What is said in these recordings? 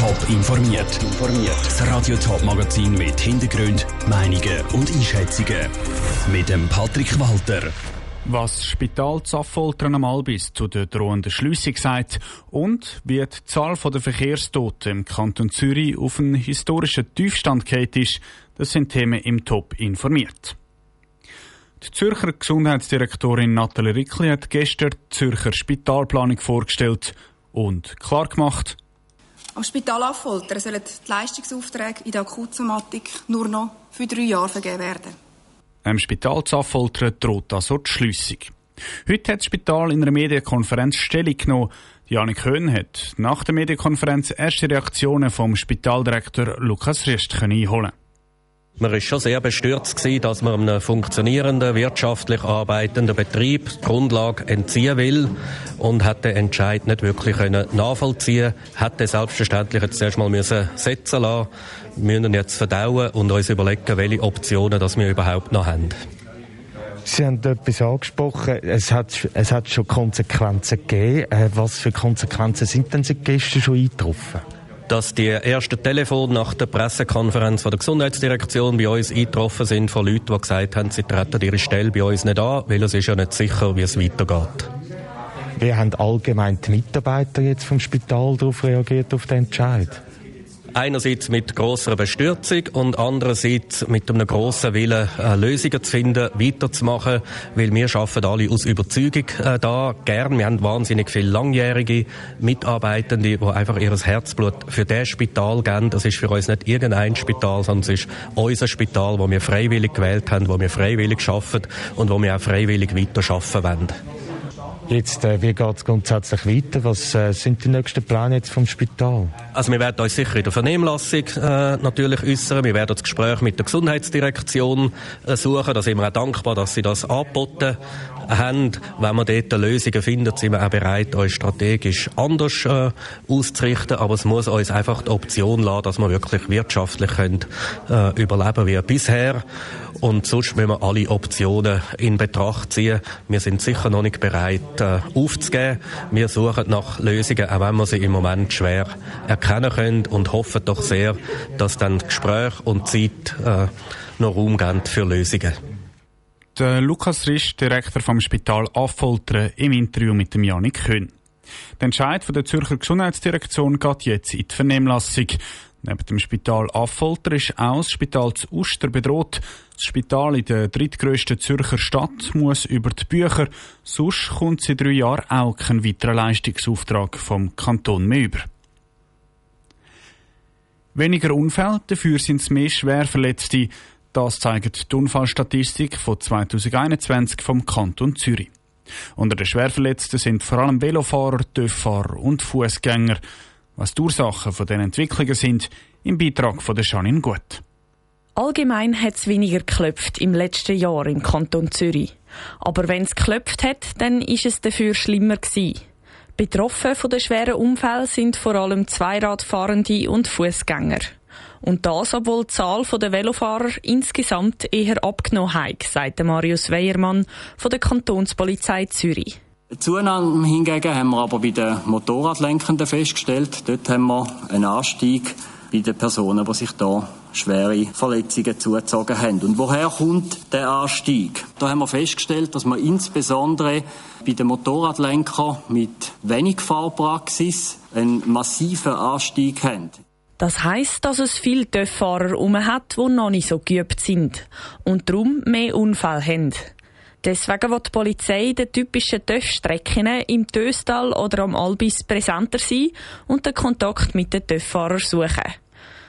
Top informiert. Das Radio Top Magazin mit Hintergrund, Meinungen und Einschätzungen mit dem Patrick Walter. Was das Spital Zaffoltern am Albis zu der drohenden Schliessung sagt und wie die Zahl der Verkehrstoten im Kanton Zürich auf einen historischen Tiefstand geht ist, das sind Themen im Top informiert. Die Zürcher Gesundheitsdirektorin Nathalie Rickli hat gestern die Zürcher Spitalplanung vorgestellt und klar gemacht, am Spital Affolter sollen die Leistungsaufträge in der Akutsomatik nur noch für drei Jahre vergeben werden. Am Spital Affolter droht also die Schliessung. Heute hat das Spital in einer Medienkonferenz Stellung genommen. Janik Höhn hat nach der Medienkonferenz erste Reaktionen vom Spitaldirektor Lukas Rist einholen man war schon sehr bestürzt dass man einem funktionierenden, wirtschaftlich arbeitenden Betrieb die Grundlage entziehen will und hat den Entscheid nicht wirklich können nachvollziehen Hätte selbstverständlich jetzt zuerst mal müssen setzen lassen. Müssen jetzt verdauen und uns überlegen, welche Optionen das wir überhaupt noch haben. Sie haben etwas angesprochen. Es hat, es hat schon Konsequenzen gegeben. Äh, was für Konsequenzen sind denn seit gestern schon eingetroffen? Dass die ersten Telefone nach der Pressekonferenz von der Gesundheitsdirektion bei uns eingetroffen sind von Leuten, die gesagt haben, sie treten ihre Stelle bei uns nicht an, weil es ist ja nicht sicher, wie es weitergeht. Wie haben allgemein die Mitarbeiter jetzt vom Spital darauf reagiert, auf den Entscheid? Einerseits mit grosser Bestürzung und andererseits mit einem grossen Willen, äh, Lösungen zu finden, weiterzumachen, weil wir arbeiten alle aus Überzeugung äh, da, gern. Wir haben wahnsinnig viele langjährige Mitarbeitende, die einfach ihr Herzblut für das Spital geben. Das ist für uns nicht irgendein Spital, sondern es ist unser Spital, wo wir freiwillig gewählt haben, wo wir freiwillig arbeiten und wo wir auch freiwillig weiter arbeiten wollen. Jetzt, äh, wie geht es grundsätzlich weiter? Was äh, sind die nächsten Pläne jetzt vom Spital? Also wir werden uns sicher in der Vernehmlassung äh, natürlich äußern. Wir werden das Gespräch mit der Gesundheitsdirektion äh, suchen. Da sind wir auch dankbar, dass sie das angeboten haben. Wenn wir dort Lösungen finden, sind wir auch bereit, uns strategisch anders äh, auszurichten. Aber es muss uns einfach die Option lassen, dass wir wirklich wirtschaftlich können, äh, überleben wie bisher. Und sonst müssen wir alle Optionen in Betracht ziehen. Wir sind sicher noch nicht bereit äh, aufzugeben. Wir suchen nach Lösungen, auch wenn wir sie im Moment schwer erkennen können und hoffen doch sehr, dass dann Gespräch und Zeit äh, noch Raum geben für Lösungen. Der Lukas Risch, Direktor vom Spital Affoltern, im Interview mit dem Janik Köhn. Der Entscheid von der Zürcher Gesundheitsdirektion geht jetzt in die Vernehmlassung. Neben dem Spital Affolter ist auch das Spital zu Uster bedroht. Das Spital in der drittgrößten Zürcher Stadt muss über die Bücher, sonst kommt sie drei Jahre auch kein weiterer Leistungsauftrag vom Kanton mehr über. Weniger Unfälle, dafür sind es mehr Schwerverletzte. Das zeigt die Unfallstatistik von 2021 vom Kanton Zürich. Unter den Schwerverletzten sind vor allem Velofahrer, Töfffahrer und Fußgänger. Was die Ursachen von diesen Entwicklungen sind, im Beitrag von der Janine Gut. Allgemein hat es weniger geklopft im letzten Jahr im Kanton Zürich. Aber wenn es geklopft hat, dann ist es dafür schlimmer gewesen. Betroffen von den schweren Unfällen sind vor allem Zweiradfahrende und Fußgänger. Und das, obwohl die Zahl der Velofahrer insgesamt eher abgenommen hat, sagt Marius Weiermann von der Kantonspolizei Zürich. Zunahme hingegen haben wir aber bei den Motorradlenkenden festgestellt. Dort haben wir einen Anstieg bei den Personen, die sich da schwere Verletzungen zugezogen haben. Und woher kommt der Anstieg? Da haben wir festgestellt, dass wir insbesondere bei den Motorradlenkern mit wenig Fahrpraxis einen massiven Anstieg haben. Das heisst, dass es viele Töfffahrer herum hat, die noch nicht so geübt sind und darum mehr Unfälle haben. Deswegen wird die Polizei den typischen TÜV-Strecken im Töstal oder am Albis präsenter sein und den Kontakt mit den TÜV-Fahrern suchen.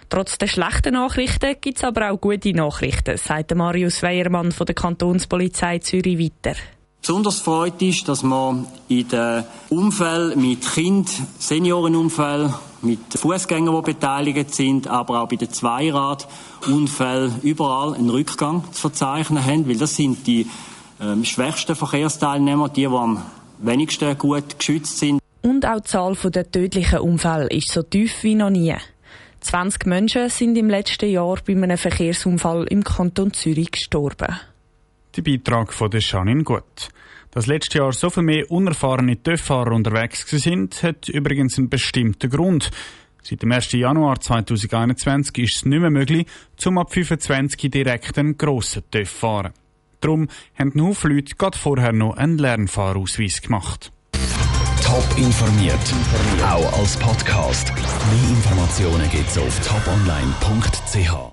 Trotz der schlechten Nachrichten gibt es aber auch gute Nachrichten, sagt Marius Weiermann von der Kantonspolizei Zürich weiter. Besonders freut ist, dass man in den Umfällen mit Kind, Seniorenunfällen, mit Fußgängern, die beteiligt sind, aber auch bei den Zweiradunfällen überall einen Rückgang zu verzeichnen haben, weil das sind die ähm, schwächsten Verkehrsteilnehmer, die, die am wenigsten gut geschützt sind. Und auch die Zahl der tödlichen Unfälle ist so tief wie noch nie. 20 Menschen sind im letzten Jahr bei einem Verkehrsunfall im Kanton Zürich gestorben. Der Beitrag von der Janine Gut. Dass letztes Jahr so viel mehr unerfahrene TÜV-Fahrer unterwegs sind, hat übrigens einen bestimmten Grund. Seit dem 1. Januar 2021 ist es nicht mehr möglich, zum ab 25 direkt einen grossen TÜV fahren. Darum haben ein Haufen Leute gerade vorher noch einen Lernfahrausweis gemacht. Top informiert, auch als Podcast. Mehr Informationen gibt's auf toponline.ch.